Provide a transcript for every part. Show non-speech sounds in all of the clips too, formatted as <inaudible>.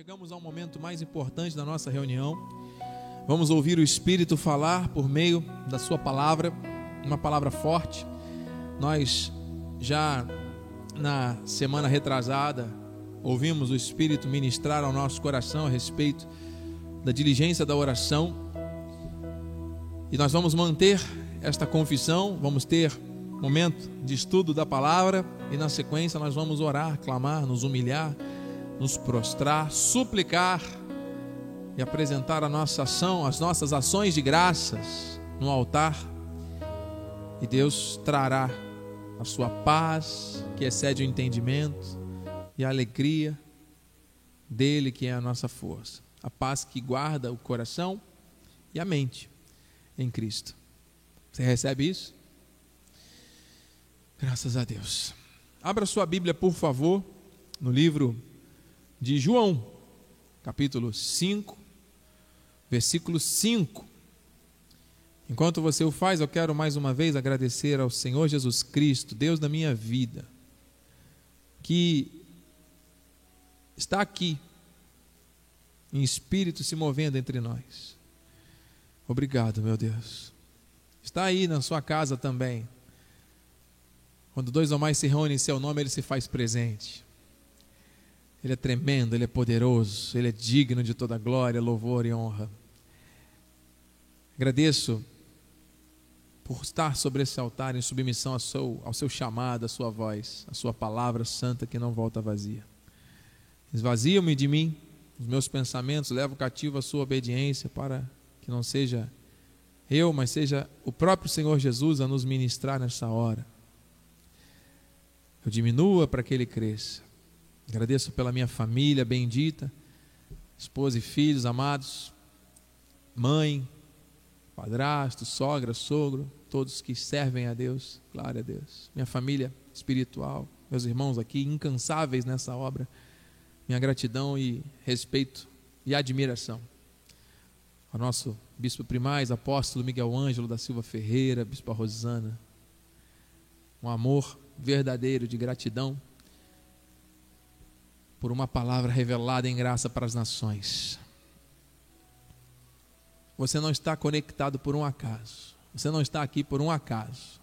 chegamos ao momento mais importante da nossa reunião. Vamos ouvir o Espírito falar por meio da Sua palavra, uma palavra forte. Nós já na semana retrasada ouvimos o Espírito ministrar ao nosso coração a respeito da diligência da oração. E nós vamos manter esta confissão, vamos ter momento de estudo da palavra e na sequência nós vamos orar, clamar, nos humilhar nos prostrar, suplicar e apresentar a nossa ação, as nossas ações de graças no altar. E Deus trará a sua paz, que excede o entendimento, e a alegria dele, que é a nossa força. A paz que guarda o coração e a mente em Cristo. Você recebe isso? Graças a Deus. Abra sua Bíblia, por favor, no livro de João, capítulo 5, versículo 5. Enquanto você o faz, eu quero mais uma vez agradecer ao Senhor Jesus Cristo, Deus da minha vida, que está aqui, em espírito se movendo entre nós. Obrigado, meu Deus. Está aí na sua casa também. Quando dois ou mais se reúnem em seu nome, ele se faz presente. Ele é tremendo, ele é poderoso, ele é digno de toda glória, louvor e honra. Agradeço por estar sobre esse altar em submissão ao seu, ao seu chamado, à sua voz, à sua palavra santa que não volta vazia. Esvazia-me de mim, os meus pensamentos, levo cativo a sua obediência para que não seja eu, mas seja o próprio Senhor Jesus a nos ministrar nessa hora. Eu diminua para que ele cresça. Agradeço pela minha família bendita, esposa e filhos amados, mãe, padrasto, sogra, sogro, todos que servem a Deus, glória a Deus. Minha família espiritual, meus irmãos aqui, incansáveis nessa obra, minha gratidão e respeito e admiração. Ao nosso bispo primaz, apóstolo Miguel Ângelo da Silva Ferreira, bispo Rosana, um amor verdadeiro de gratidão por uma palavra revelada em graça para as nações. Você não está conectado por um acaso. Você não está aqui por um acaso.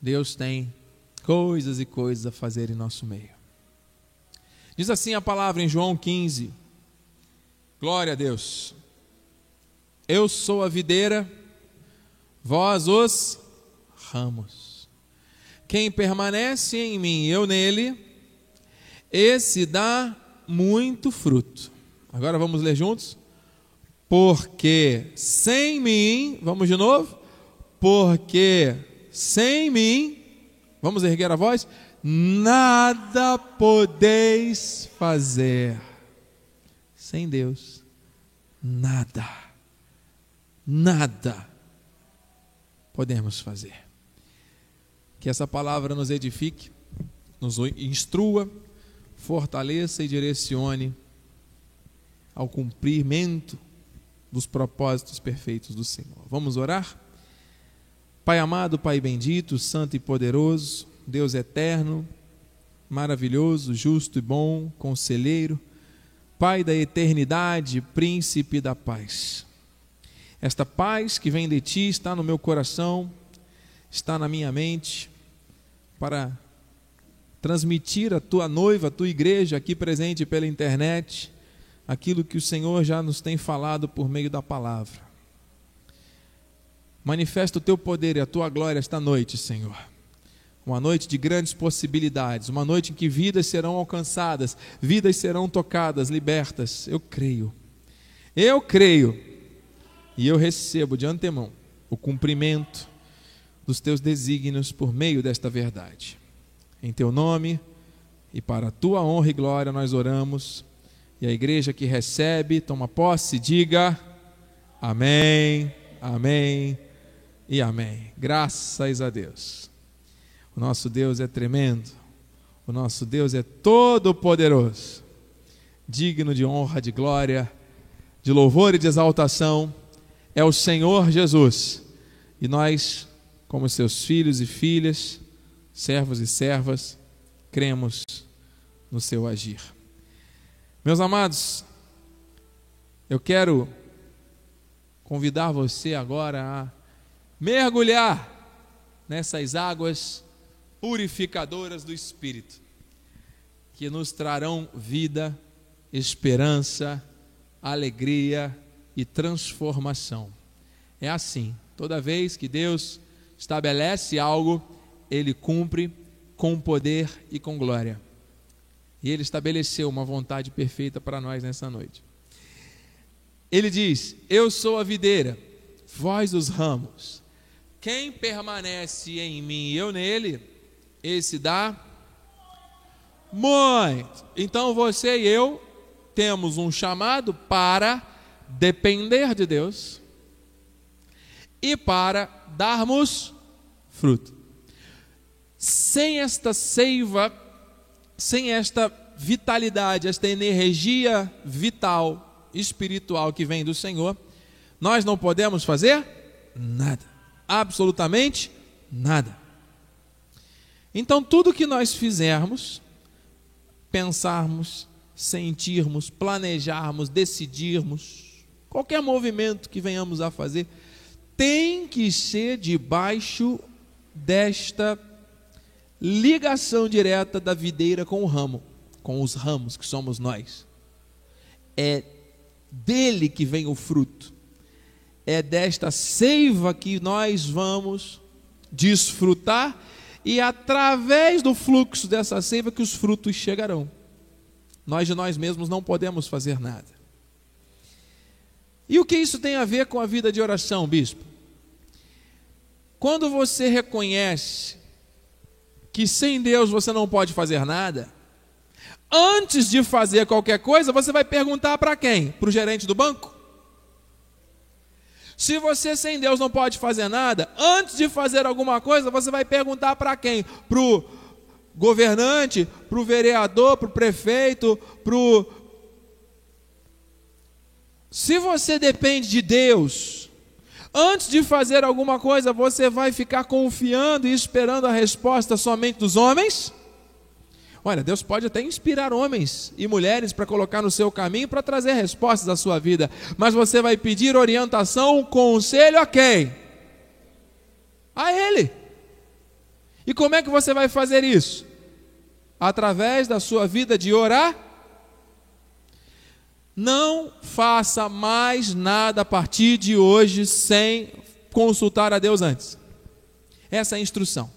Deus tem coisas e coisas a fazer em nosso meio. Diz assim a palavra em João 15. Glória a Deus. Eu sou a videira, vós os ramos. Quem permanece em mim, eu nele, esse dá muito fruto. Agora vamos ler juntos? Porque sem mim, vamos de novo? Porque sem mim, vamos erguer a voz? Nada podeis fazer. Sem Deus, nada, nada podemos fazer. Que essa palavra nos edifique, nos instrua, fortaleça e direcione ao cumprimento dos propósitos perfeitos do Senhor. Vamos orar? Pai amado, Pai bendito, santo e poderoso, Deus eterno, maravilhoso, justo e bom, conselheiro, Pai da eternidade, príncipe da paz. Esta paz que vem de ti está no meu coração, está na minha mente, para transmitir à tua noiva, à tua igreja aqui presente pela internet, aquilo que o Senhor já nos tem falado por meio da palavra. Manifesta o teu poder e a tua glória esta noite, Senhor. Uma noite de grandes possibilidades, uma noite em que vidas serão alcançadas, vidas serão tocadas, libertas. Eu creio. Eu creio. E eu recebo de antemão o cumprimento dos teus desígnios por meio desta verdade. Em teu nome e para a tua honra e glória nós oramos. E a igreja que recebe, toma posse, diga amém, amém e amém. Graças a Deus. O nosso Deus é tremendo. O nosso Deus é todo poderoso. Digno de honra, de glória, de louvor e de exaltação é o Senhor Jesus. E nós, como seus filhos e filhas, servos e servas, cremos no seu agir. Meus amados, eu quero convidar você agora a mergulhar nessas águas purificadoras do Espírito, que nos trarão vida, esperança, alegria e transformação. É assim, toda vez que Deus estabelece algo, ele cumpre com poder e com glória. E ele estabeleceu uma vontade perfeita para nós nessa noite. Ele diz: Eu sou a videira, vós os ramos. Quem permanece em mim e eu nele, esse dá muito. Então você e eu temos um chamado para depender de Deus e para darmos fruto. Sem esta seiva, sem esta vitalidade, esta energia vital, espiritual que vem do Senhor, nós não podemos fazer nada, absolutamente nada. Então, tudo que nós fizermos, pensarmos, sentirmos, planejarmos, decidirmos, qualquer movimento que venhamos a fazer, tem que ser debaixo desta ligação direta da videira com o ramo, com os ramos que somos nós. É dele que vem o fruto. É desta seiva que nós vamos desfrutar e através do fluxo dessa seiva que os frutos chegarão. Nós de nós mesmos não podemos fazer nada. E o que isso tem a ver com a vida de oração, bispo? Quando você reconhece que sem Deus você não pode fazer nada, antes de fazer qualquer coisa, você vai perguntar para quem? Para o gerente do banco? Se você sem Deus não pode fazer nada, antes de fazer alguma coisa, você vai perguntar para quem? Para o governante, para o vereador, para o prefeito, para o. Se você depende de Deus, Antes de fazer alguma coisa, você vai ficar confiando e esperando a resposta somente dos homens? Olha, Deus pode até inspirar homens e mulheres para colocar no seu caminho para trazer respostas à sua vida, mas você vai pedir orientação, conselho a quem? A Ele. E como é que você vai fazer isso? Através da sua vida de orar não faça mais nada a partir de hoje sem consultar a Deus antes. Essa é a instrução.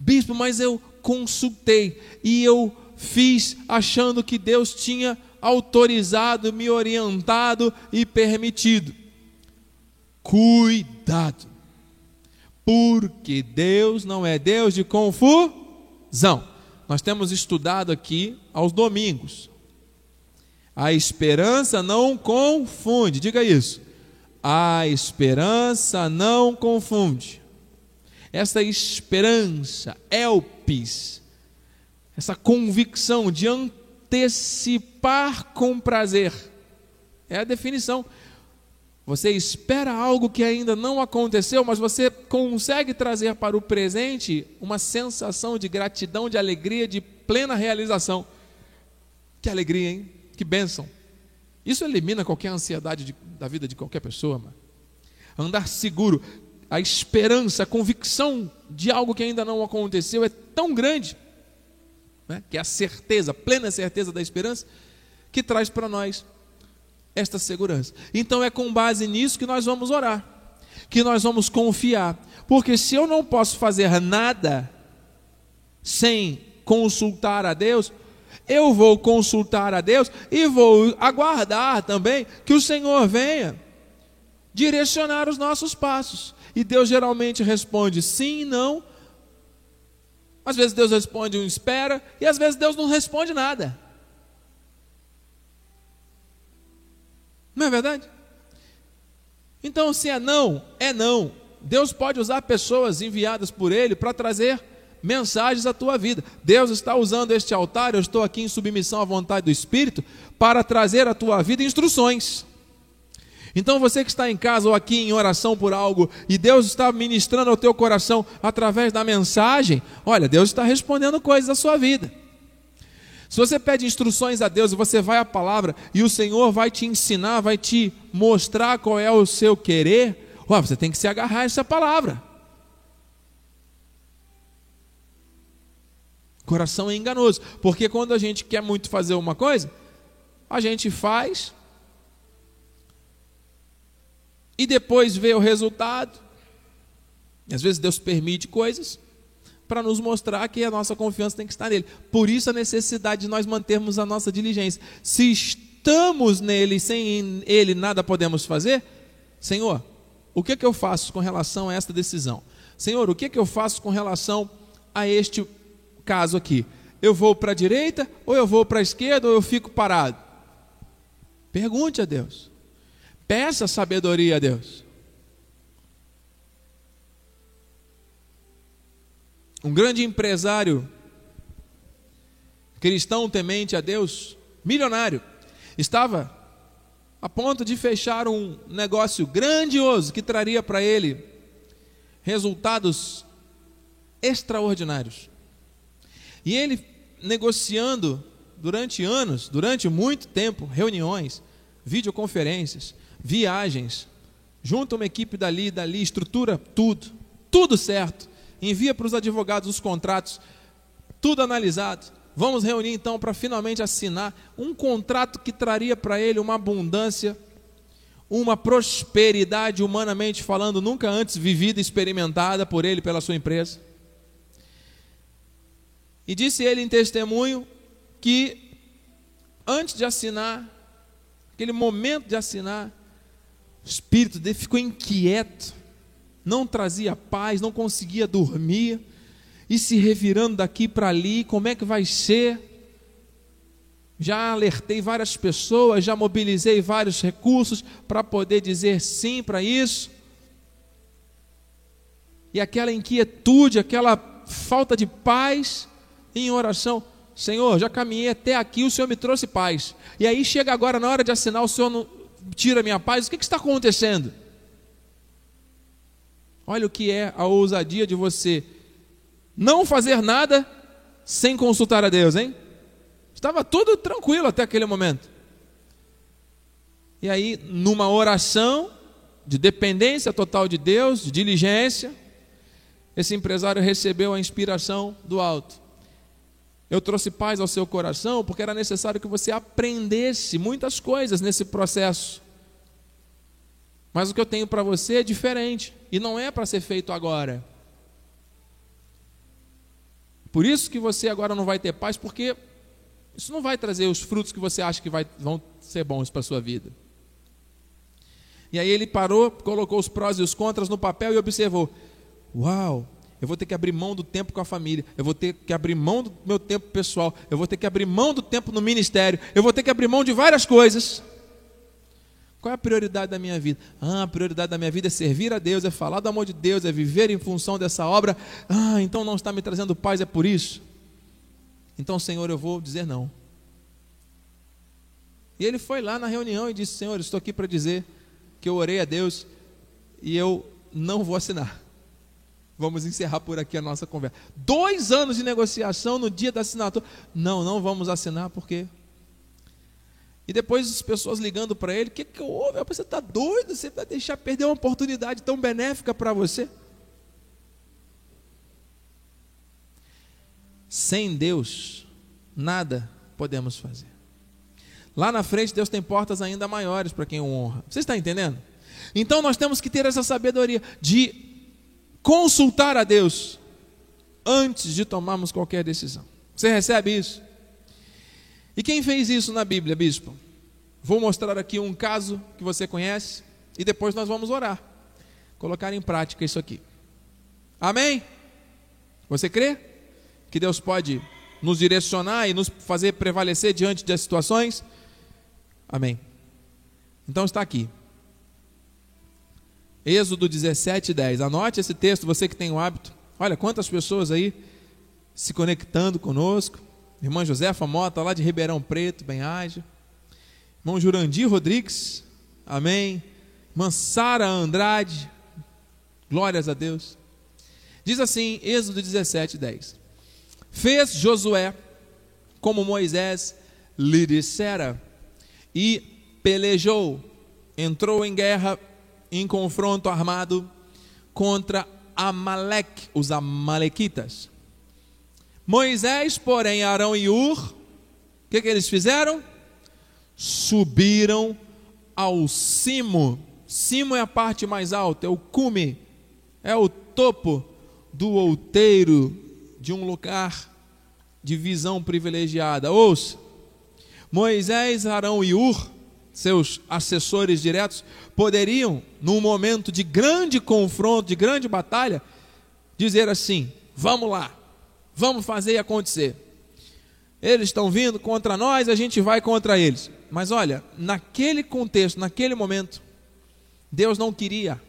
Bispo, mas eu consultei e eu fiz achando que Deus tinha autorizado, me orientado e permitido. Cuidado, porque Deus não é Deus de confusão. Nós temos estudado aqui aos domingos a esperança não confunde, diga isso. A esperança não confunde. Essa esperança, elpis, essa convicção de antecipar com prazer, é a definição. Você espera algo que ainda não aconteceu, mas você consegue trazer para o presente uma sensação de gratidão, de alegria, de plena realização. Que alegria, hein? Que bênção. Isso elimina qualquer ansiedade de, da vida de qualquer pessoa. Mano. Andar seguro, a esperança, a convicção de algo que ainda não aconteceu é tão grande, né, que é a certeza, plena certeza da esperança, que traz para nós esta segurança. Então é com base nisso que nós vamos orar, que nós vamos confiar, porque se eu não posso fazer nada sem consultar a Deus, eu vou consultar a Deus e vou aguardar também que o Senhor venha direcionar os nossos passos. E Deus geralmente responde sim, não. Às vezes Deus responde um espera, e às vezes Deus não responde nada. Não é verdade? Então, se é não, é não. Deus pode usar pessoas enviadas por Ele para trazer mensagens à tua vida. Deus está usando este altar, eu estou aqui em submissão à vontade do Espírito, para trazer à tua vida instruções. Então você que está em casa ou aqui em oração por algo e Deus está ministrando ao teu coração através da mensagem, olha, Deus está respondendo coisas à sua vida. Se você pede instruções a Deus você vai à palavra e o Senhor vai te ensinar, vai te mostrar qual é o seu querer, ué, você tem que se agarrar a essa palavra. Coração é enganoso, porque quando a gente quer muito fazer uma coisa, a gente faz e depois vê o resultado. Às vezes Deus permite coisas para nos mostrar que a nossa confiança tem que estar nele. Por isso a necessidade de nós mantermos a nossa diligência. Se estamos nele, sem ele nada podemos fazer, Senhor, o que, é que eu faço com relação a esta decisão? Senhor, o que, é que eu faço com relação a este caso aqui? Eu vou para a direita, ou eu vou para a esquerda, ou eu fico parado? Pergunte a Deus. Peça sabedoria a Deus. Um grande empresário cristão temente a Deus, milionário, estava a ponto de fechar um negócio grandioso que traria para ele resultados extraordinários. E ele negociando durante anos, durante muito tempo, reuniões, videoconferências, viagens, junta uma equipe dali e dali, estrutura tudo, tudo certo envia para os advogados os contratos, tudo analisado. Vamos reunir então para finalmente assinar um contrato que traria para ele uma abundância, uma prosperidade, humanamente falando, nunca antes vivida e experimentada por ele, pela sua empresa. E disse ele em testemunho que antes de assinar, aquele momento de assinar, o espírito dele ficou inquieto não trazia paz, não conseguia dormir, e se revirando daqui para ali, como é que vai ser? Já alertei várias pessoas, já mobilizei vários recursos para poder dizer sim para isso. E aquela inquietude, aquela falta de paz em oração. Senhor, já caminhei até aqui, o Senhor me trouxe paz. E aí chega agora na hora de assinar, o Senhor não tira minha paz. O que, que está acontecendo? Olha o que é a ousadia de você não fazer nada sem consultar a Deus, hein? Estava tudo tranquilo até aquele momento. E aí, numa oração de dependência total de Deus, de diligência, esse empresário recebeu a inspiração do alto. Eu trouxe paz ao seu coração porque era necessário que você aprendesse muitas coisas nesse processo. Mas o que eu tenho para você é diferente. E não é para ser feito agora. Por isso que você agora não vai ter paz, porque isso não vai trazer os frutos que você acha que vai, vão ser bons para a sua vida. E aí ele parou, colocou os prós e os contras no papel e observou: Uau, eu vou ter que abrir mão do tempo com a família, eu vou ter que abrir mão do meu tempo pessoal, eu vou ter que abrir mão do tempo no ministério, eu vou ter que abrir mão de várias coisas. Qual é a prioridade da minha vida? Ah, a prioridade da minha vida é servir a Deus, é falar do amor de Deus, é viver em função dessa obra. Ah, então não está me trazendo paz, é por isso. Então, Senhor, eu vou dizer não. E ele foi lá na reunião e disse: Senhor, estou aqui para dizer que eu orei a Deus e eu não vou assinar. Vamos encerrar por aqui a nossa conversa. Dois anos de negociação no dia da assinatura. Não, não vamos assinar porque e depois as pessoas ligando para ele: O que, que houve? Você está doido? Você vai deixar perder uma oportunidade tão benéfica para você? Sem Deus, nada podemos fazer. Lá na frente, Deus tem portas ainda maiores para quem o honra. Você está entendendo? Então nós temos que ter essa sabedoria de consultar a Deus antes de tomarmos qualquer decisão. Você recebe isso? E quem fez isso na Bíblia, bispo? Vou mostrar aqui um caso que você conhece e depois nós vamos orar. Colocar em prática isso aqui. Amém? Você crê que Deus pode nos direcionar e nos fazer prevalecer diante das situações? Amém. Então está aqui. Êxodo 17, 10. Anote esse texto, você que tem o hábito. Olha quantas pessoas aí se conectando conosco. Irmã Josefa Mota, lá de Ribeirão Preto, bem ágil. Irmão Jurandir Rodrigues, amém. Irmã Sara Andrade, glórias a Deus. Diz assim, Êxodo 17, 10. Fez Josué como Moisés lhe dissera, e pelejou, entrou em guerra, em confronto armado contra Amaleque, os amalequitas. Moisés, porém, Arão e Ur, o que, que eles fizeram? Subiram ao cimo. Cimo é a parte mais alta, é o cume, é o topo do outeiro de um lugar de visão privilegiada. Ouça, Moisés, Arão e Ur, seus assessores diretos, poderiam, num momento de grande confronto, de grande batalha, dizer assim: vamos lá, vamos fazer acontecer. Eles estão vindo contra nós, a gente vai contra eles. Mas olha, naquele contexto, naquele momento, Deus não queria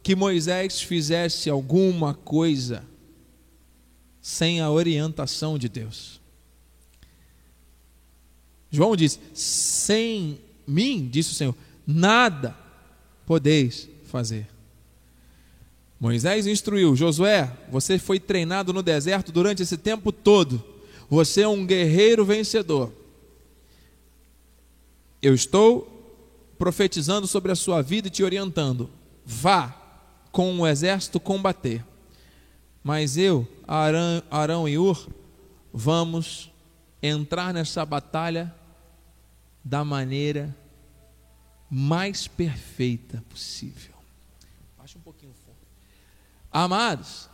que Moisés fizesse alguma coisa sem a orientação de Deus. João diz: sem mim, disse o Senhor, nada podeis fazer. Moisés instruiu: Josué, você foi treinado no deserto durante esse tempo todo. Você é um guerreiro vencedor. Eu estou profetizando sobre a sua vida e te orientando. Vá com o exército combater. Mas eu, Arão, Arão e Ur, vamos entrar nessa batalha da maneira mais perfeita possível. Baixa um pouquinho o fogo. Amados,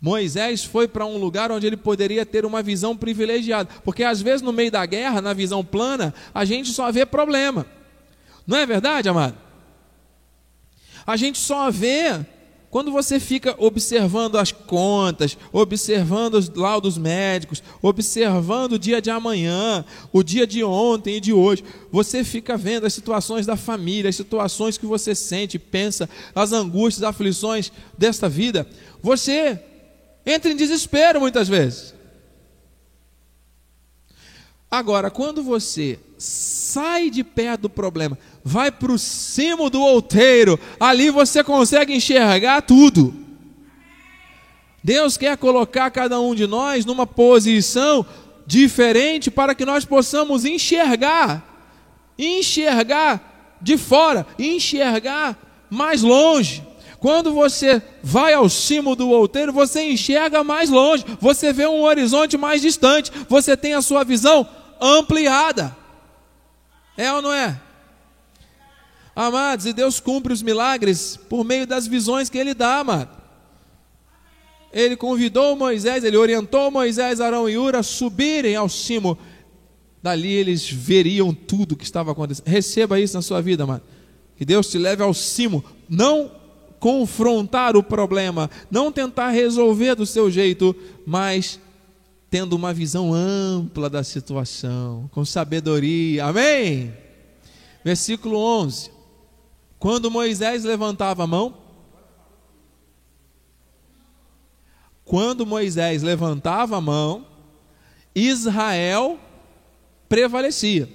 Moisés foi para um lugar onde ele poderia ter uma visão privilegiada, porque às vezes no meio da guerra, na visão plana, a gente só vê problema. Não é verdade, amado? A gente só vê quando você fica observando as contas, observando os laudos médicos, observando o dia de amanhã, o dia de ontem e de hoje, você fica vendo as situações da família, as situações que você sente, pensa, as angústias, as aflições desta vida, você entra em desespero muitas vezes. Agora, quando você sai de perto do problema, vai para o cimo do outeiro, ali você consegue enxergar tudo. Deus quer colocar cada um de nós numa posição diferente para que nós possamos enxergar, enxergar de fora, enxergar mais longe. Quando você vai ao cimo do outeiro, você enxerga mais longe, você vê um horizonte mais distante, você tem a sua visão ampliada. É ou não é? Amados, e Deus cumpre os milagres por meio das visões que Ele dá, amado. Ele convidou Moisés, ele orientou Moisés, Arão e Ura a subirem ao cimo. Dali eles veriam tudo o que estava acontecendo. Receba isso na sua vida, amado. Que Deus te leve ao cimo. Não confrontar o problema, não tentar resolver do seu jeito, mas tendo uma visão ampla da situação, com sabedoria. Amém? Versículo 11. Quando Moisés levantava a mão, quando Moisés levantava a mão, Israel prevalecia.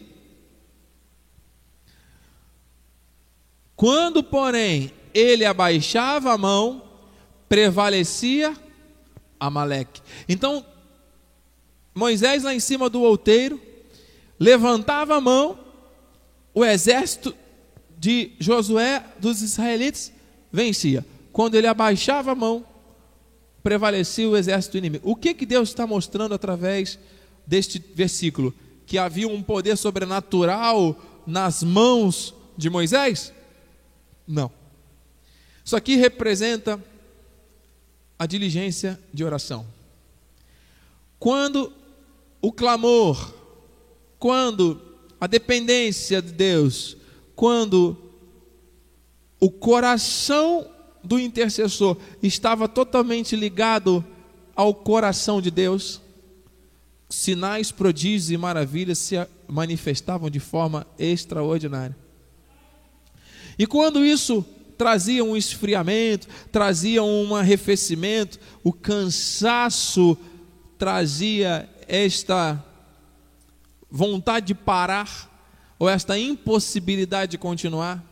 Quando, porém, ele abaixava a mão, prevalecia Amaleque. Então, Moisés lá em cima do outeiro, levantava a mão, o exército de Josué, dos israelitas, vencia. Quando ele abaixava a mão, prevalecia o exército inimigo. O que, que Deus está mostrando através deste versículo? Que havia um poder sobrenatural nas mãos de Moisés? Não. Isso aqui representa a diligência de oração. Quando o clamor, quando a dependência de Deus, quando o coração do intercessor estava totalmente ligado ao coração de Deus, sinais, prodígios e maravilhas se manifestavam de forma extraordinária. E quando isso trazia um esfriamento, trazia um arrefecimento, o cansaço trazia esta vontade de parar ou esta impossibilidade de continuar,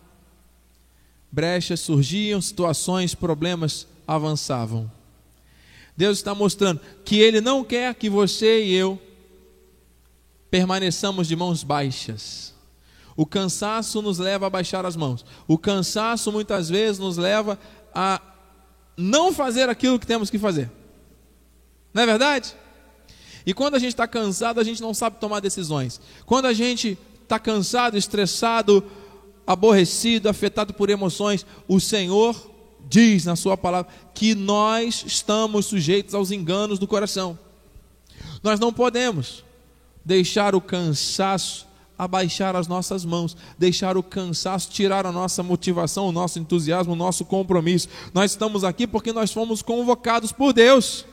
brechas surgiam, situações, problemas avançavam. Deus está mostrando que Ele não quer que você e eu permaneçamos de mãos baixas. O cansaço nos leva a baixar as mãos. O cansaço muitas vezes nos leva a não fazer aquilo que temos que fazer. Não é verdade? E quando a gente está cansado, a gente não sabe tomar decisões. Quando a gente está cansado, estressado, aborrecido, afetado por emoções, o Senhor diz na Sua palavra que nós estamos sujeitos aos enganos do coração. Nós não podemos deixar o cansaço abaixar as nossas mãos, deixar o cansaço tirar a nossa motivação, o nosso entusiasmo, o nosso compromisso. Nós estamos aqui porque nós fomos convocados por Deus.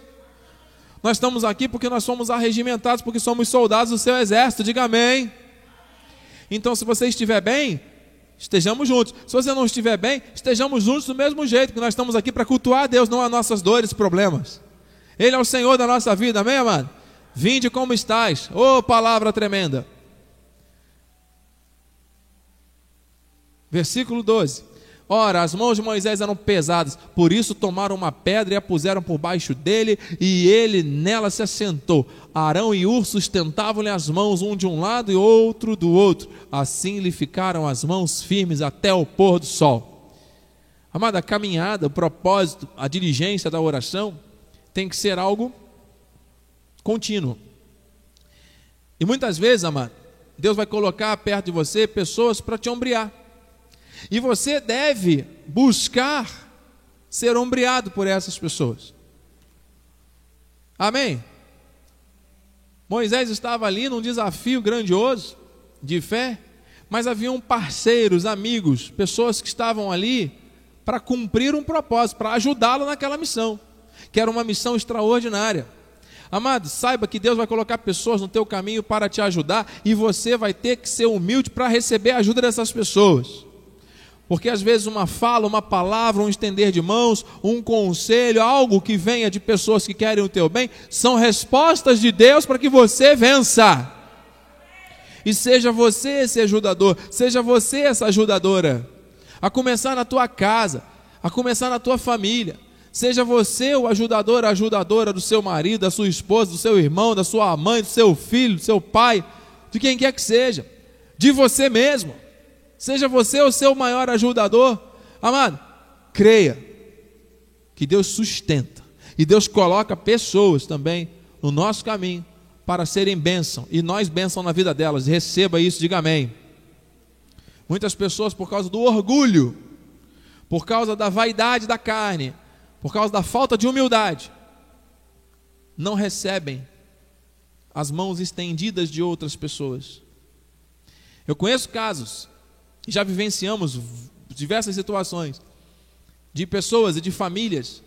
Nós estamos aqui porque nós somos arregimentados, porque somos soldados do seu exército. Diga amém. Então, se você estiver bem, estejamos juntos. Se você não estiver bem, estejamos juntos do mesmo jeito, que nós estamos aqui para cultuar a Deus, não as nossas dores e problemas. Ele é o Senhor da nossa vida, amém, amado? Vinde como estás. Ô oh, palavra tremenda. Versículo 12. Ora, as mãos de Moisés eram pesadas, por isso tomaram uma pedra e a puseram por baixo dele, e ele nela se assentou. Arão e Ur sustentavam-lhe as mãos, um de um lado e outro do outro. Assim lhe ficaram as mãos firmes até o pôr do sol. Amada, a caminhada, o propósito, a diligência da oração tem que ser algo contínuo. E muitas vezes, amado, Deus vai colocar perto de você pessoas para te ombrear. E você deve buscar ser ombreado por essas pessoas. Amém? Moisés estava ali num desafio grandioso de fé, mas haviam parceiros, amigos, pessoas que estavam ali para cumprir um propósito, para ajudá-lo naquela missão, que era uma missão extraordinária. Amado, saiba que Deus vai colocar pessoas no teu caminho para te ajudar e você vai ter que ser humilde para receber a ajuda dessas pessoas. Porque às vezes uma fala, uma palavra, um estender de mãos, um conselho, algo que venha de pessoas que querem o teu bem, são respostas de Deus para que você vença. E seja você esse ajudador, seja você essa ajudadora. A começar na tua casa, a começar na tua família. Seja você o ajudador, a ajudadora do seu marido, da sua esposa, do seu irmão, da sua mãe, do seu filho, do seu pai, de quem quer que seja, de você mesmo. Seja você o seu maior ajudador. Amado, creia que Deus sustenta e Deus coloca pessoas também no nosso caminho para serem bênção e nós bênção na vida delas. Receba isso, diga amém. Muitas pessoas, por causa do orgulho, por causa da vaidade da carne, por causa da falta de humildade, não recebem as mãos estendidas de outras pessoas. Eu conheço casos já vivenciamos diversas situações de pessoas e de famílias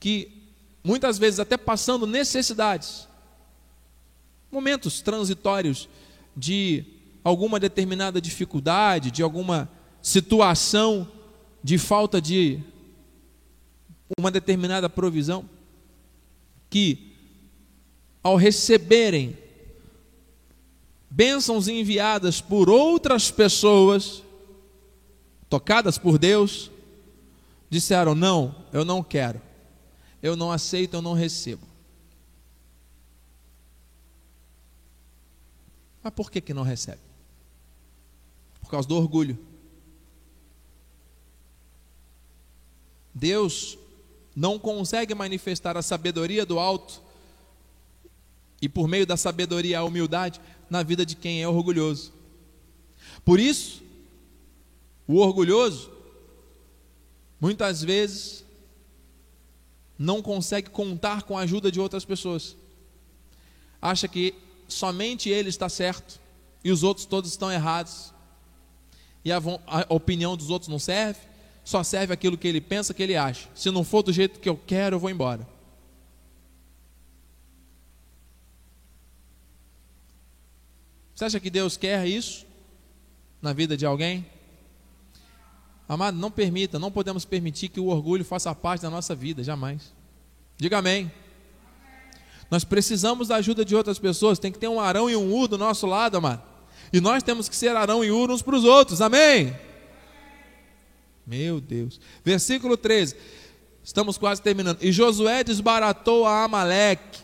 que muitas vezes até passando necessidades, momentos transitórios de alguma determinada dificuldade, de alguma situação de falta de uma determinada provisão, que ao receberem bênçãos enviadas por outras pessoas, tocadas por Deus, disseram: Não, eu não quero, eu não aceito, eu não recebo. Mas por que, que não recebe? Por causa do orgulho. Deus não consegue manifestar a sabedoria do alto e por meio da sabedoria a humildade na vida de quem é orgulhoso. Por isso, o orgulhoso muitas vezes não consegue contar com a ajuda de outras pessoas. Acha que somente ele está certo e os outros todos estão errados. E a, a opinião dos outros não serve, só serve aquilo que ele pensa, que ele acha. Se não for do jeito que eu quero, eu vou embora. Você acha que Deus quer isso na vida de alguém? Amado, não permita, não podemos permitir que o orgulho faça parte da nossa vida, jamais. Diga amém. Nós precisamos da ajuda de outras pessoas, tem que ter um Arão e um Ur do nosso lado, amado. E nós temos que ser Arão e Ur uns para os outros, amém? Meu Deus. Versículo 13, estamos quase terminando. E Josué desbaratou a Amaleque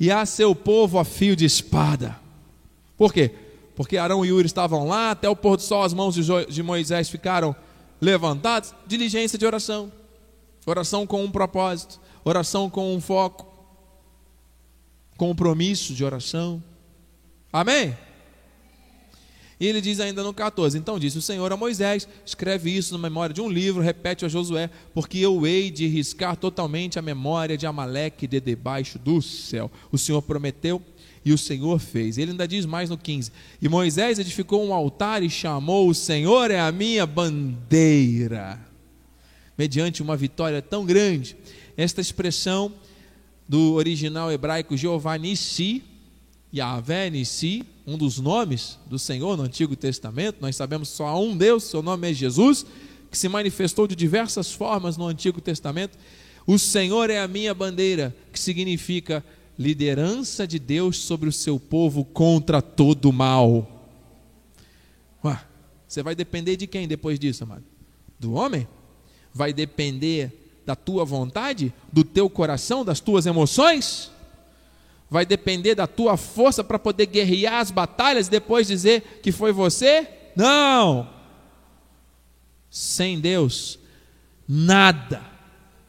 e a seu povo a fio de espada. Por quê? Porque Arão e Uri estavam lá, até o pôr do sol as mãos de Moisés ficaram levantadas. Diligência de oração. Oração com um propósito, oração com um foco, compromisso de oração. Amém? E ele diz ainda no 14: Então disse o Senhor a Moisés: Escreve isso na memória de um livro, repete a Josué, porque eu hei de riscar totalmente a memória de Amaleque de debaixo do céu. O Senhor prometeu e o Senhor fez. Ele ainda diz mais no 15: E Moisés edificou um altar e chamou: O Senhor é a minha bandeira. Mediante uma vitória tão grande, esta expressão do original hebraico Jeová Nissi, Yahvé Nissi, um dos nomes do Senhor no Antigo Testamento, nós sabemos só há um Deus, seu nome é Jesus, que se manifestou de diversas formas no Antigo Testamento. O Senhor é a minha bandeira, que significa liderança de Deus sobre o seu povo contra todo mal. Ué, você vai depender de quem depois disso, amado? Do homem? Vai depender da tua vontade, do teu coração, das tuas emoções? Vai depender da tua força para poder guerrear as batalhas e depois dizer que foi você? Não! Sem Deus, nada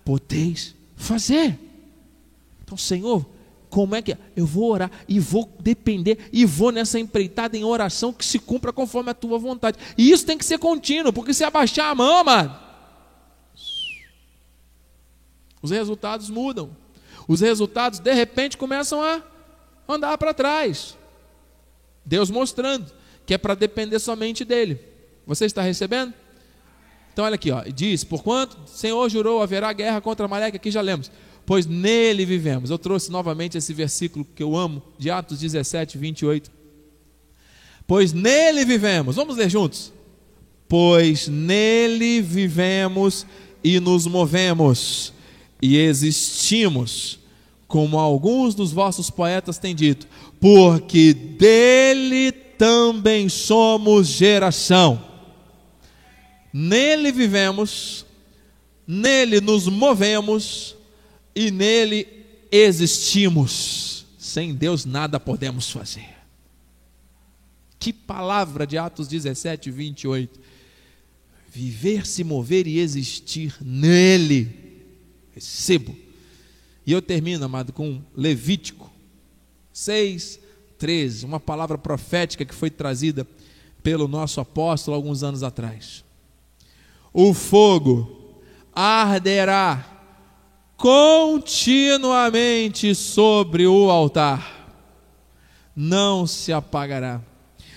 podeis fazer. Então, Senhor, como é que é? Eu vou orar e vou depender e vou nessa empreitada em oração que se cumpra conforme a tua vontade. E isso tem que ser contínuo, porque se abaixar a mão, mano, os resultados mudam os resultados de repente começam a andar para trás. Deus mostrando que é para depender somente dele. Você está recebendo? Então olha aqui, ó, diz: "Porquanto Senhor jurou haverá guerra contra Maleque", aqui já lemos. Pois nele vivemos. Eu trouxe novamente esse versículo que eu amo, de Atos 17, 28. Pois nele vivemos. Vamos ler juntos. Pois nele vivemos e nos movemos e existimos, como alguns dos vossos poetas têm dito, porque dele também somos geração. Nele vivemos, nele nos movemos e nele existimos. Sem Deus nada podemos fazer. Que palavra de Atos 17, 28. Viver, se mover e existir nele recebo. E eu termino, amado, com Levítico 6, 13, uma palavra profética que foi trazida pelo nosso apóstolo alguns anos atrás. O fogo arderá continuamente sobre o altar, não se apagará.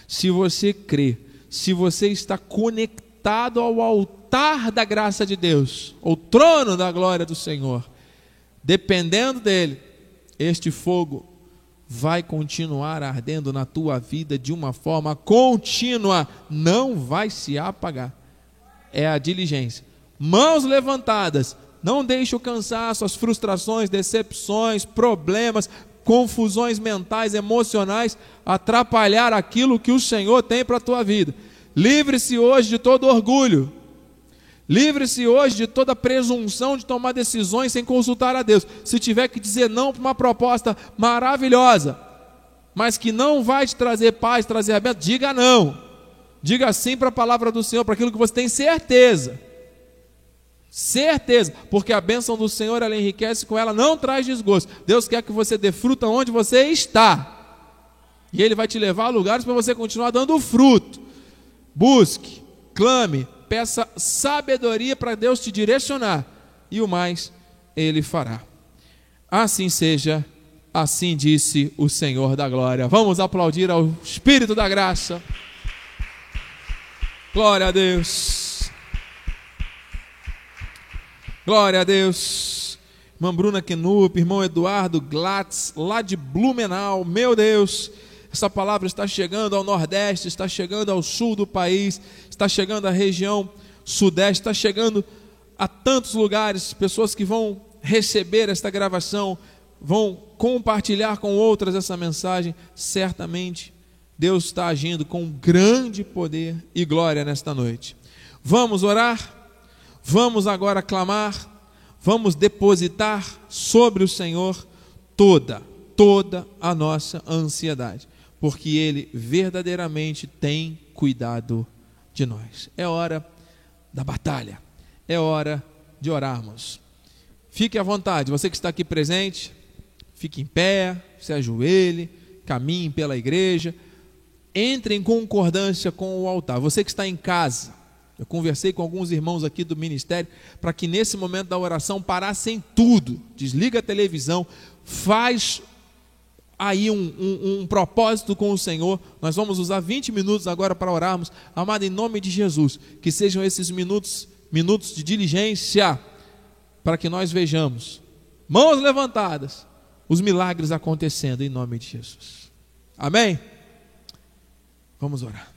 Se você crê, se você está conectado ao altar, altar da graça de Deus, o trono da glória do Senhor, dependendo dele, este fogo vai continuar ardendo na tua vida de uma forma contínua, não vai se apagar. É a diligência. Mãos levantadas, não deixe o cansaço, as frustrações, decepções, problemas, confusões mentais, emocionais atrapalhar aquilo que o Senhor tem para a tua vida. Livre-se hoje de todo orgulho, Livre-se hoje de toda presunção de tomar decisões sem consultar a Deus. Se tiver que dizer não para uma proposta maravilhosa, mas que não vai te trazer paz, trazer aberto, diga não. Diga sim para a palavra do Senhor, para aquilo que você tem certeza. Certeza, porque a bênção do Senhor ela enriquece com ela, não traz desgosto. Deus quer que você dê fruta onde você está. E Ele vai te levar a lugares para você continuar dando fruto. Busque, clame, peça sabedoria para Deus te direcionar, e o mais Ele fará. Assim seja, assim disse o Senhor da glória. Vamos aplaudir ao Espírito da graça. Glória a Deus. Glória a Deus. Irmã Bruna Kenup, irmão Eduardo Glatz, lá de Blumenau, meu Deus. Essa palavra está chegando ao Nordeste, está chegando ao sul do país, está chegando à região Sudeste, está chegando a tantos lugares, pessoas que vão receber esta gravação, vão compartilhar com outras essa mensagem, certamente Deus está agindo com grande poder e glória nesta noite. Vamos orar? Vamos agora clamar? Vamos depositar sobre o Senhor toda, toda a nossa ansiedade. Porque Ele verdadeiramente tem cuidado de nós. É hora da batalha, é hora de orarmos. Fique à vontade, você que está aqui presente, fique em pé, se ajoelhe, caminhe pela igreja, entre em concordância com o altar. Você que está em casa, eu conversei com alguns irmãos aqui do ministério para que nesse momento da oração parassem tudo, desliga a televisão, faz aí um, um, um, propósito com o Senhor. Nós vamos usar 20 minutos agora para orarmos. Amado, em nome de Jesus, que sejam esses minutos, minutos de diligência, para que nós vejamos, mãos levantadas, os milagres acontecendo em nome de Jesus. Amém? Vamos orar.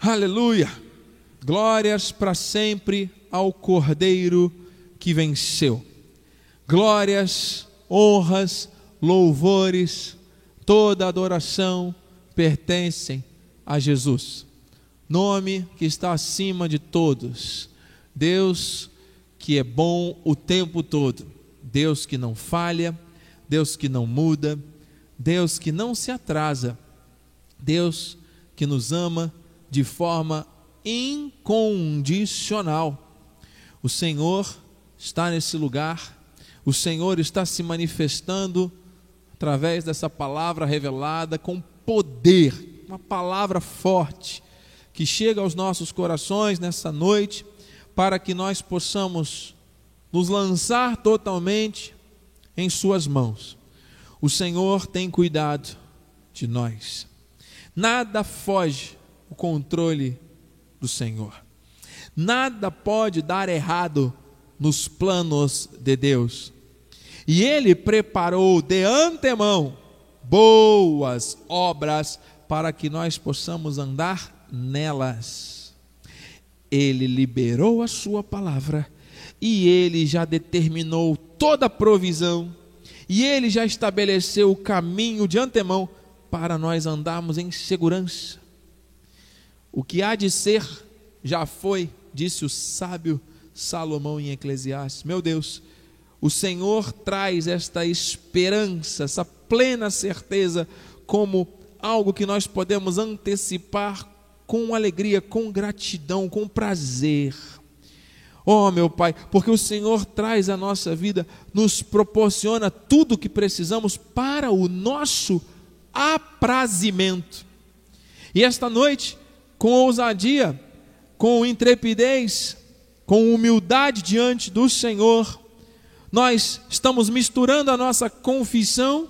Aleluia! Glórias para sempre ao Cordeiro que venceu. Glórias, honras, louvores, toda adoração pertencem a Jesus. Nome que está acima de todos. Deus que é bom o tempo todo. Deus que não falha, Deus que não muda, Deus que não se atrasa. Deus que nos ama de forma incondicional. O Senhor está nesse lugar, o Senhor está se manifestando através dessa palavra revelada com poder, uma palavra forte que chega aos nossos corações nessa noite, para que nós possamos nos lançar totalmente em Suas mãos. O Senhor tem cuidado de nós. Nada foge o controle do Senhor. Nada pode dar errado nos planos de Deus. E ele preparou de antemão boas obras para que nós possamos andar nelas. Ele liberou a sua palavra e ele já determinou toda a provisão e ele já estabeleceu o caminho de antemão para nós andarmos em segurança. O que há de ser já foi, disse o sábio Salomão em Eclesiastes. Meu Deus, o Senhor traz esta esperança, essa plena certeza, como algo que nós podemos antecipar com alegria, com gratidão, com prazer. Oh, meu Pai, porque o Senhor traz a nossa vida, nos proporciona tudo o que precisamos para o nosso aprazimento. E esta noite, com ousadia, com intrepidez, com humildade diante do Senhor, nós estamos misturando a nossa confissão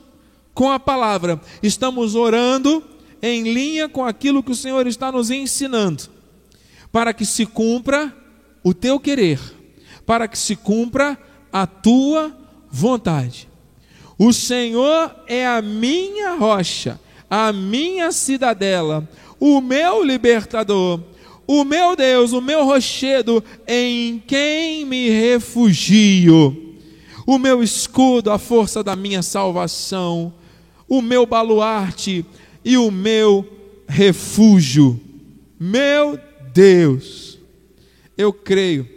com a palavra, estamos orando em linha com aquilo que o Senhor está nos ensinando, para que se cumpra o teu querer, para que se cumpra a tua vontade. O Senhor é a minha rocha, a minha cidadela, o meu libertador, o meu Deus, o meu rochedo, em quem me refugio o meu escudo, a força da minha salvação, o meu baluarte e o meu refúgio. Meu Deus, eu creio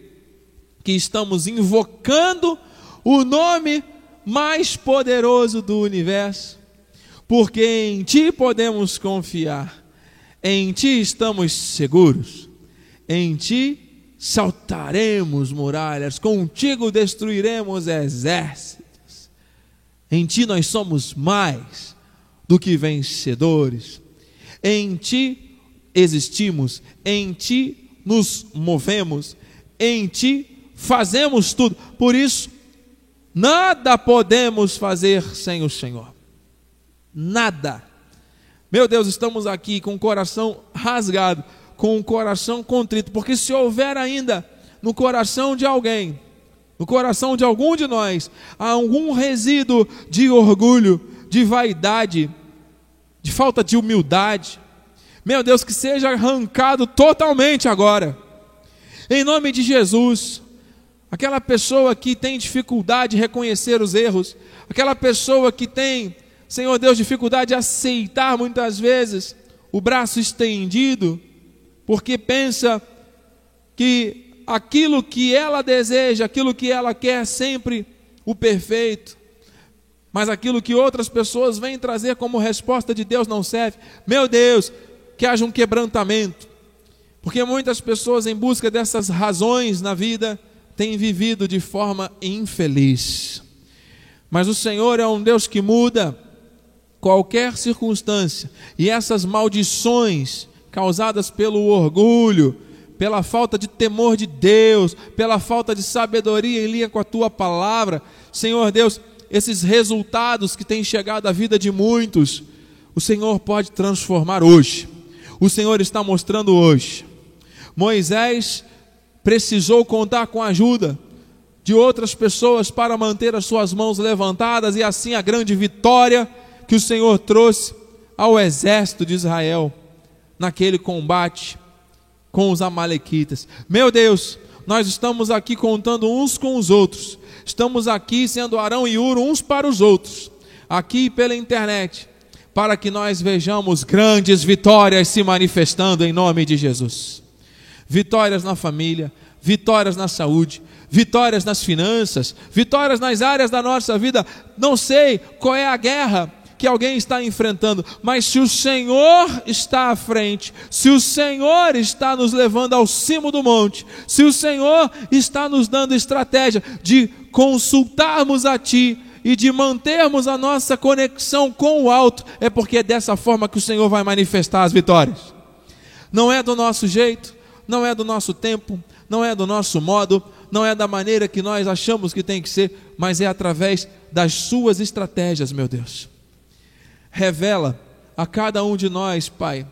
que estamos invocando o nome mais poderoso do universo, porque em Ti podemos confiar, em Ti estamos seguros, em Ti saltaremos muralhas, contigo destruiremos exércitos. Em ti nós somos mais do que vencedores. Em ti existimos, em ti nos movemos, em ti fazemos tudo. Por isso, nada podemos fazer sem o Senhor. Nada. Meu Deus, estamos aqui com o coração rasgado com o coração contrito, porque se houver ainda no coração de alguém, no coração de algum de nós, algum resíduo de orgulho, de vaidade, de falta de humildade, meu Deus, que seja arrancado totalmente agora, em nome de Jesus. Aquela pessoa que tem dificuldade de reconhecer os erros, aquela pessoa que tem, Senhor Deus, dificuldade de aceitar muitas vezes o braço estendido, porque pensa que aquilo que ela deseja, aquilo que ela quer, é sempre o perfeito. mas aquilo que outras pessoas vêm trazer como resposta de Deus não serve. Meu Deus, que haja um quebrantamento, porque muitas pessoas, em busca dessas razões na vida, têm vivido de forma infeliz. Mas o Senhor é um Deus que muda qualquer circunstância, e essas maldições causadas pelo orgulho, pela falta de temor de Deus, pela falta de sabedoria em linha com a tua palavra, Senhor Deus, esses resultados que têm chegado à vida de muitos, o Senhor pode transformar hoje. O Senhor está mostrando hoje. Moisés precisou contar com a ajuda de outras pessoas para manter as suas mãos levantadas e assim a grande vitória que o Senhor trouxe ao exército de Israel naquele combate com os amalequitas. Meu Deus, nós estamos aqui contando uns com os outros. Estamos aqui sendo Arão e Uro uns para os outros, aqui pela internet, para que nós vejamos grandes vitórias se manifestando em nome de Jesus. Vitórias na família, vitórias na saúde, vitórias nas finanças, vitórias nas áreas da nossa vida. Não sei qual é a guerra que alguém está enfrentando, mas se o Senhor está à frente, se o Senhor está nos levando ao cimo do monte, se o Senhor está nos dando estratégia de consultarmos a Ti e de mantermos a nossa conexão com o alto, é porque é dessa forma que o Senhor vai manifestar as vitórias. Não é do nosso jeito, não é do nosso tempo, não é do nosso modo, não é da maneira que nós achamos que tem que ser, mas é através das suas estratégias, meu Deus revela a cada um de nós, Pai,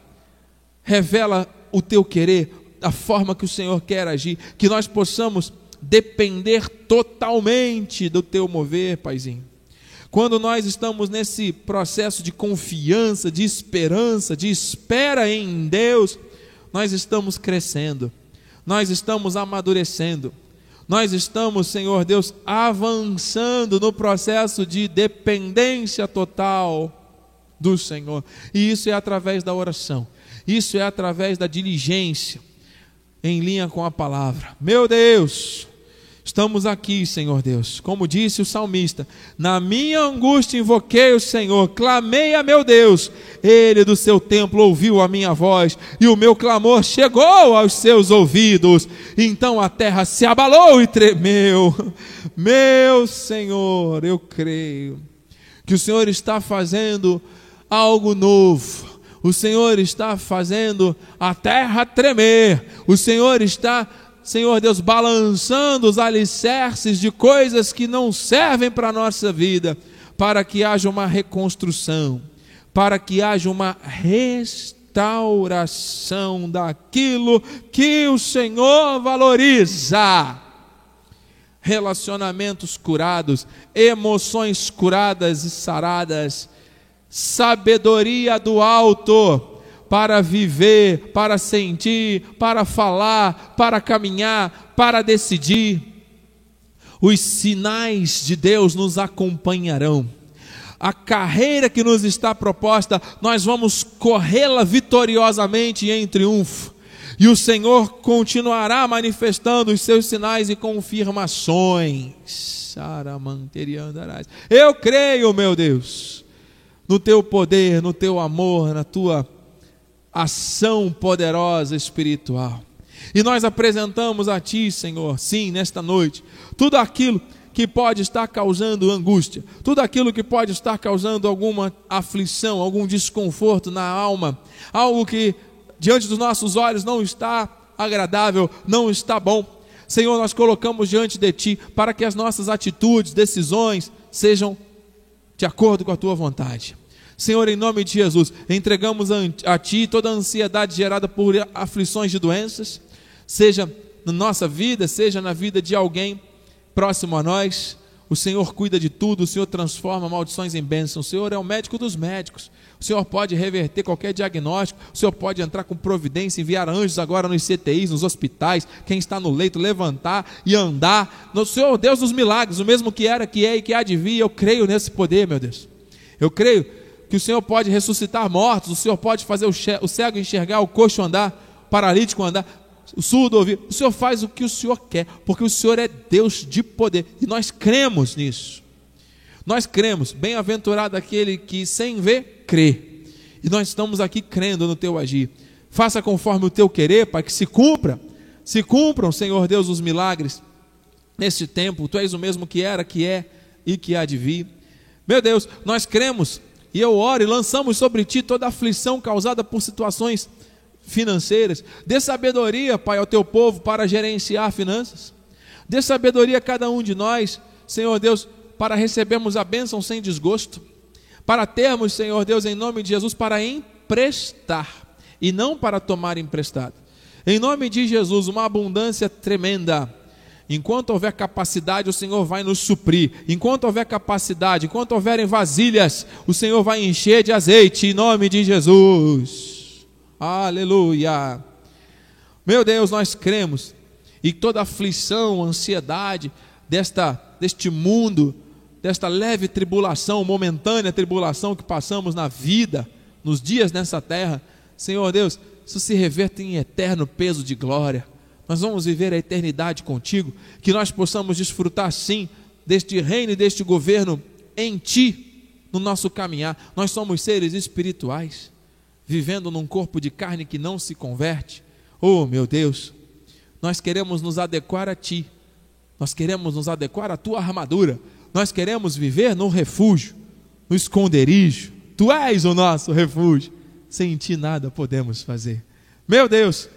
revela o teu querer, a forma que o Senhor quer agir, que nós possamos depender totalmente do teu mover, Paizinho. Quando nós estamos nesse processo de confiança, de esperança, de espera em Deus, nós estamos crescendo, nós estamos amadurecendo, nós estamos, Senhor Deus, avançando no processo de dependência total do Senhor. E isso é através da oração. Isso é através da diligência em linha com a palavra. Meu Deus, estamos aqui, Senhor Deus. Como disse o salmista: Na minha angústia invoquei o Senhor, clamei a meu Deus. Ele do seu templo ouviu a minha voz e o meu clamor chegou aos seus ouvidos. Então a terra se abalou e tremeu. Meu Senhor, eu creio que o Senhor está fazendo algo novo. O Senhor está fazendo a terra tremer. O Senhor está, Senhor Deus, balançando os alicerces de coisas que não servem para a nossa vida, para que haja uma reconstrução, para que haja uma restauração daquilo que o Senhor valoriza relacionamentos curados, emoções curadas e saradas, sabedoria do alto para viver, para sentir, para falar, para caminhar, para decidir. Os sinais de Deus nos acompanharão. A carreira que nos está proposta, nós vamos corrê-la vitoriosamente e em triunfo. E o Senhor continuará manifestando os seus sinais e confirmações. Eu creio, meu Deus no teu poder, no teu amor, na tua ação poderosa espiritual. E nós apresentamos a Ti, Senhor, sim, nesta noite, tudo aquilo que pode estar causando angústia, tudo aquilo que pode estar causando alguma aflição, algum desconforto na alma, algo que diante dos nossos olhos não está agradável, não está bom. Senhor, nós colocamos diante de Ti para que as nossas atitudes, decisões sejam de acordo com a Tua vontade. Senhor, em nome de Jesus, entregamos a Ti toda a ansiedade gerada por aflições de doenças, seja na nossa vida, seja na vida de alguém próximo a nós. O Senhor cuida de tudo, o Senhor transforma maldições em bênçãos. O Senhor é o médico dos médicos. O Senhor pode reverter qualquer diagnóstico. O Senhor pode entrar com providência, enviar anjos agora nos CTIs, nos hospitais. Quem está no leito, levantar e andar. O Senhor, Deus dos milagres, o mesmo que era, que é e que há de vir. Eu creio nesse poder, meu Deus. Eu creio que o Senhor pode ressuscitar mortos, o Senhor pode fazer o cego enxergar, o coxo andar, o paralítico andar, o surdo ouvir. O Senhor faz o que o Senhor quer, porque o Senhor é Deus de poder e nós cremos nisso. Nós cremos, bem-aventurado aquele que sem ver, crê. E nós estamos aqui crendo no teu agir. Faça conforme o teu querer, para que se cumpra. Se cumpram, Senhor Deus, os milagres neste tempo. Tu és o mesmo que era, que é e que há de vir. Meu Deus, nós cremos e eu oro e lançamos sobre ti toda aflição causada por situações financeiras. Dê sabedoria, Pai, ao teu povo para gerenciar finanças. Dê sabedoria a cada um de nós, Senhor Deus, para recebermos a bênção sem desgosto. Para termos, Senhor Deus, em nome de Jesus, para emprestar e não para tomar emprestado. Em nome de Jesus, uma abundância tremenda Enquanto houver capacidade, o Senhor vai nos suprir. Enquanto houver capacidade, enquanto houverem vasilhas, o Senhor vai encher de azeite em nome de Jesus. Aleluia. Meu Deus, nós cremos e toda aflição, ansiedade desta deste mundo, desta leve tribulação, momentânea tribulação que passamos na vida, nos dias nessa terra, Senhor Deus, isso se reverte em eterno peso de glória nós vamos viver a eternidade contigo, que nós possamos desfrutar sim deste reino e deste governo em ti, no nosso caminhar. Nós somos seres espirituais, vivendo num corpo de carne que não se converte. Oh, meu Deus, nós queremos nos adequar a ti, nós queremos nos adequar à tua armadura, nós queremos viver no refúgio, no esconderijo. Tu és o nosso refúgio, sem ti nada podemos fazer. Meu Deus,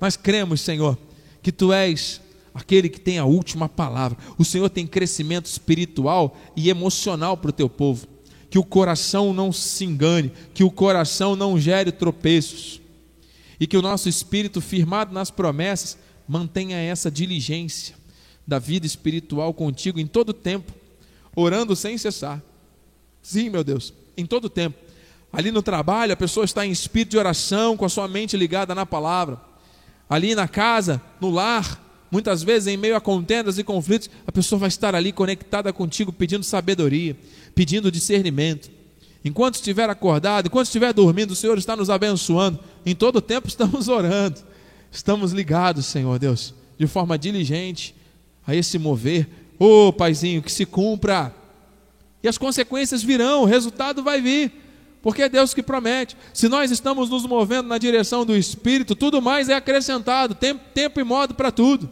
nós cremos, Senhor que tu és aquele que tem a última palavra. O Senhor tem crescimento espiritual e emocional para o teu povo. Que o coração não se engane, que o coração não gere tropeços. E que o nosso espírito, firmado nas promessas, mantenha essa diligência da vida espiritual contigo em todo tempo, orando sem cessar. Sim, meu Deus, em todo tempo. Ali no trabalho, a pessoa está em espírito de oração, com a sua mente ligada na palavra ali na casa, no lar, muitas vezes em meio a contendas e conflitos, a pessoa vai estar ali conectada contigo, pedindo sabedoria, pedindo discernimento. Enquanto estiver acordado, enquanto estiver dormindo, o Senhor está nos abençoando. Em todo tempo estamos <laughs> orando, estamos ligados, Senhor Deus, de forma diligente a esse mover. Ô oh, Paizinho, que se cumpra. E as consequências virão, o resultado vai vir porque é Deus que promete. Se nós estamos nos movendo na direção do Espírito, tudo mais é acrescentado, tempo, tempo e modo para tudo.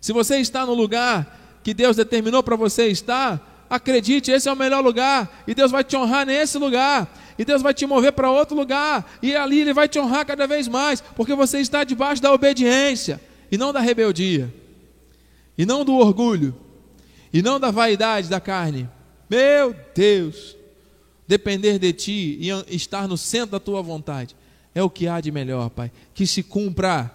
Se você está no lugar que Deus determinou para você estar, acredite, esse é o melhor lugar, e Deus vai te honrar nesse lugar, e Deus vai te mover para outro lugar, e ali Ele vai te honrar cada vez mais, porque você está debaixo da obediência, e não da rebeldia, e não do orgulho, e não da vaidade da carne. Meu Deus! Depender de Ti e estar no centro da Tua vontade, é o que há de melhor, Pai. Que se cumpra,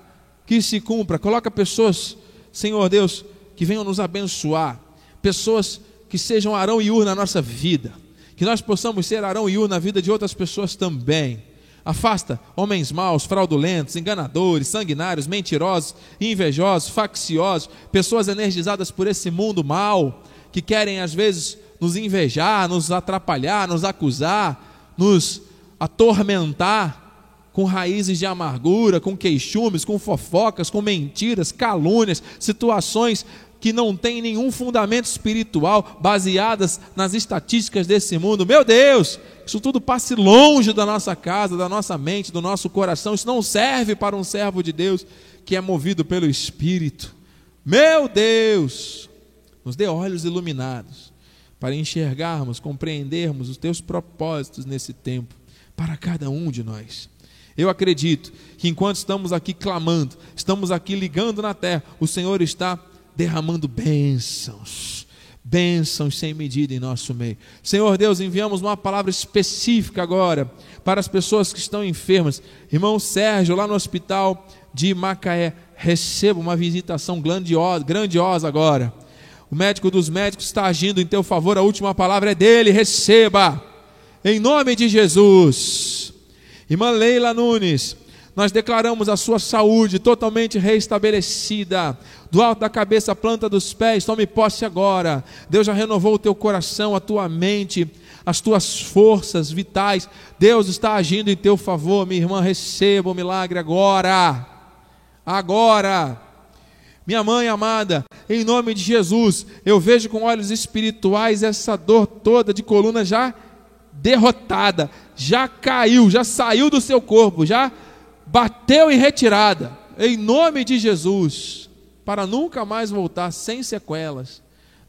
que se cumpra. Coloca pessoas, Senhor Deus, que venham nos abençoar, pessoas que sejam Arão e Ur na nossa vida, que nós possamos ser Arão e Ur na vida de outras pessoas também. Afasta homens maus, fraudulentos, enganadores, sanguinários, mentirosos, invejosos, facciosos, pessoas energizadas por esse mundo mal, que querem às vezes nos invejar, nos atrapalhar, nos acusar, nos atormentar com raízes de amargura, com queixumes, com fofocas, com mentiras, calúnias, situações que não têm nenhum fundamento espiritual, baseadas nas estatísticas desse mundo. Meu Deus, isso tudo passe longe da nossa casa, da nossa mente, do nosso coração. Isso não serve para um servo de Deus que é movido pelo Espírito. Meu Deus, nos dê olhos iluminados para enxergarmos, compreendermos os teus propósitos nesse tempo para cada um de nós. Eu acredito que enquanto estamos aqui clamando, estamos aqui ligando na terra, o Senhor está derramando bênçãos, bênçãos sem medida em nosso meio. Senhor Deus, enviamos uma palavra específica agora para as pessoas que estão enfermas. Irmão Sérgio, lá no hospital de Macaé, receba uma visitação grandiosa, grandiosa agora o médico dos médicos está agindo em teu favor, a última palavra é dele, receba, em nome de Jesus. Irmã Leila Nunes, nós declaramos a sua saúde totalmente restabelecida, do alto da cabeça planta dos pés, tome posse agora. Deus já renovou o teu coração, a tua mente, as tuas forças vitais. Deus está agindo em teu favor, minha irmã, receba o milagre agora. Agora. Minha mãe amada, em nome de Jesus. Eu vejo com olhos espirituais essa dor toda de coluna já derrotada, já caiu, já saiu do seu corpo, já bateu em retirada, em nome de Jesus, para nunca mais voltar sem sequelas.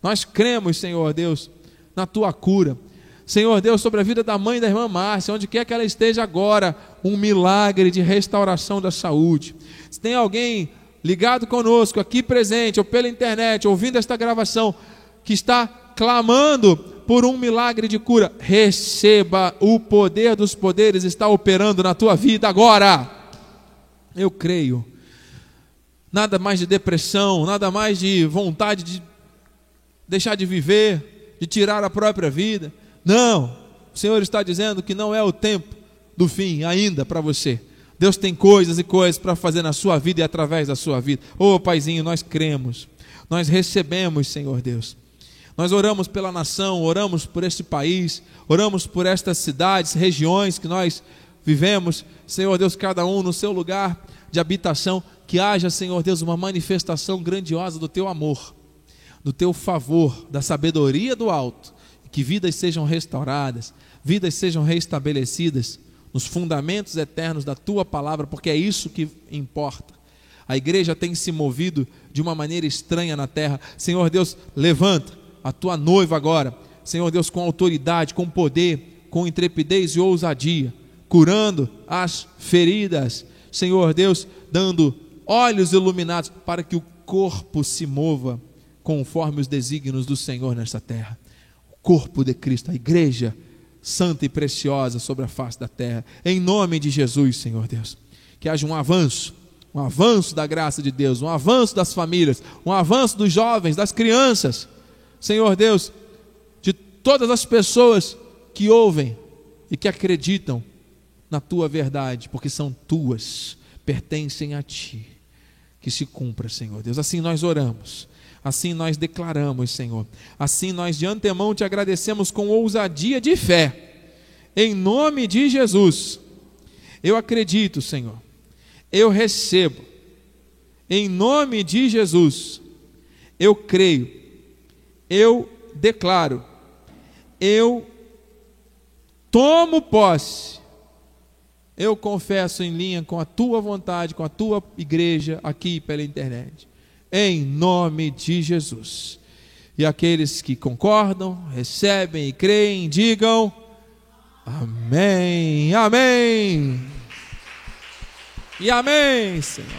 Nós cremos, Senhor Deus, na tua cura. Senhor Deus, sobre a vida da mãe da irmã Márcia, onde quer que ela esteja agora, um milagre de restauração da saúde. Se tem alguém ligado conosco, aqui presente, ou pela internet, ouvindo esta gravação, que está clamando por um milagre de cura, receba o poder dos poderes, está operando na tua vida agora. Eu creio. Nada mais de depressão, nada mais de vontade de deixar de viver, de tirar a própria vida. Não, o Senhor está dizendo que não é o tempo do fim ainda para você. Deus tem coisas e coisas para fazer na sua vida e através da sua vida. Ô oh, Paizinho, nós cremos, nós recebemos, Senhor Deus. Nós oramos pela nação, oramos por este país, oramos por estas cidades, regiões que nós vivemos. Senhor Deus, cada um no seu lugar de habitação, que haja, Senhor Deus, uma manifestação grandiosa do teu amor, do teu favor, da sabedoria do alto que vidas sejam restauradas, vidas sejam restabelecidas nos fundamentos eternos da tua palavra, porque é isso que importa. A igreja tem se movido de uma maneira estranha na terra. Senhor Deus, levanta a tua noiva agora. Senhor Deus, com autoridade, com poder, com intrepidez e ousadia, curando as feridas. Senhor Deus, dando olhos iluminados para que o corpo se mova conforme os desígnios do Senhor nesta terra corpo de Cristo, a igreja santa e preciosa sobre a face da terra. Em nome de Jesus, Senhor Deus. Que haja um avanço, um avanço da graça de Deus, um avanço das famílias, um avanço dos jovens, das crianças. Senhor Deus, de todas as pessoas que ouvem e que acreditam na tua verdade, porque são tuas, pertencem a ti. Que se cumpra, Senhor Deus. Assim nós oramos Assim nós declaramos, Senhor. Assim nós de antemão te agradecemos com ousadia de fé. Em nome de Jesus. Eu acredito, Senhor. Eu recebo. Em nome de Jesus. Eu creio. Eu declaro. Eu tomo posse. Eu confesso em linha com a tua vontade, com a tua igreja aqui pela internet em nome de Jesus. E aqueles que concordam, recebem e creem, digam amém, amém. E amém, Senhor.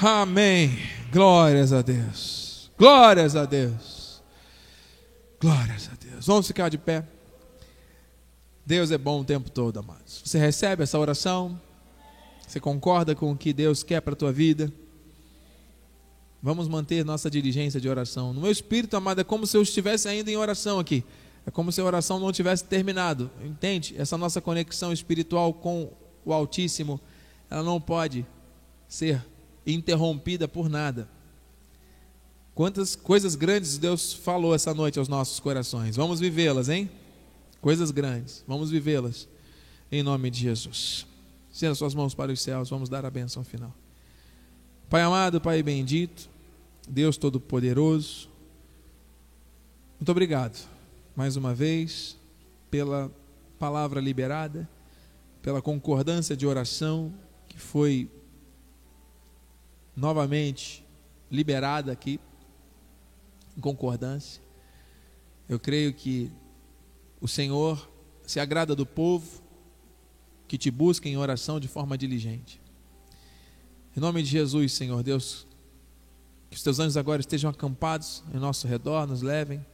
Amém. Glórias a Deus. Glórias a Deus. Glórias a Deus. Vamos ficar de pé. Deus é bom o tempo todo, amados. Você recebe essa oração? Você concorda com o que Deus quer para a tua vida? Vamos manter nossa diligência de oração. No meu espírito, amado, é como se eu estivesse ainda em oração aqui. É como se a oração não tivesse terminado. Entende? Essa nossa conexão espiritual com o Altíssimo, ela não pode ser interrompida por nada. Quantas coisas grandes Deus falou essa noite aos nossos corações. Vamos vivê-las, hein? Coisas grandes. Vamos vivê-las em nome de Jesus. Sendo suas mãos para os céus, vamos dar a benção final. Pai amado, Pai bendito, Deus Todo-Poderoso, muito obrigado mais uma vez pela palavra liberada, pela concordância de oração que foi novamente liberada aqui, em concordância. Eu creio que o Senhor se agrada do povo que te busca em oração de forma diligente. Em nome de Jesus, Senhor Deus, que os teus anjos agora estejam acampados em nosso redor, nos levem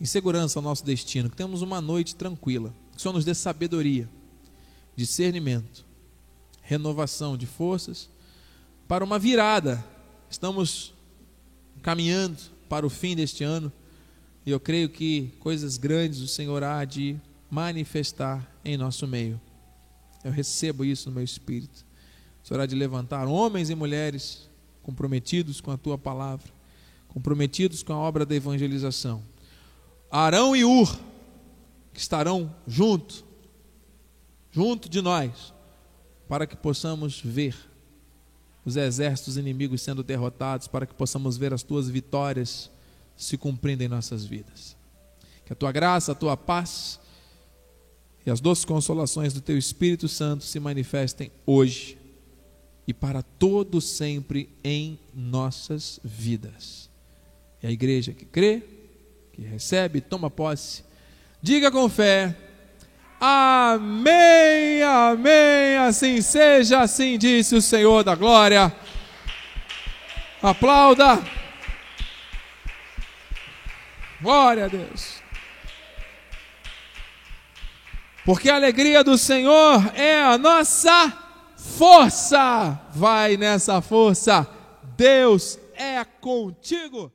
em segurança ao nosso destino, que temos uma noite tranquila, que o Senhor nos dê sabedoria, discernimento, renovação de forças para uma virada. Estamos caminhando para o fim deste ano e eu creio que coisas grandes o Senhor há de manifestar em nosso meio. Eu recebo isso no meu espírito. O Senhor há de levantar homens e mulheres comprometidos com a tua palavra, comprometidos com a obra da evangelização. Arão e Ur, que estarão juntos junto de nós, para que possamos ver os exércitos inimigos sendo derrotados, para que possamos ver as tuas vitórias se cumprindo em nossas vidas. Que a tua graça, a tua paz e as doces consolações do teu Espírito Santo se manifestem hoje e para todo sempre em nossas vidas. E a igreja que crê, que recebe, toma posse, diga com fé: Amém, amém, assim seja, assim disse o Senhor da glória. Aplauda. Glória a Deus. Porque a alegria do Senhor é a nossa força. Vai nessa força. Deus é contigo.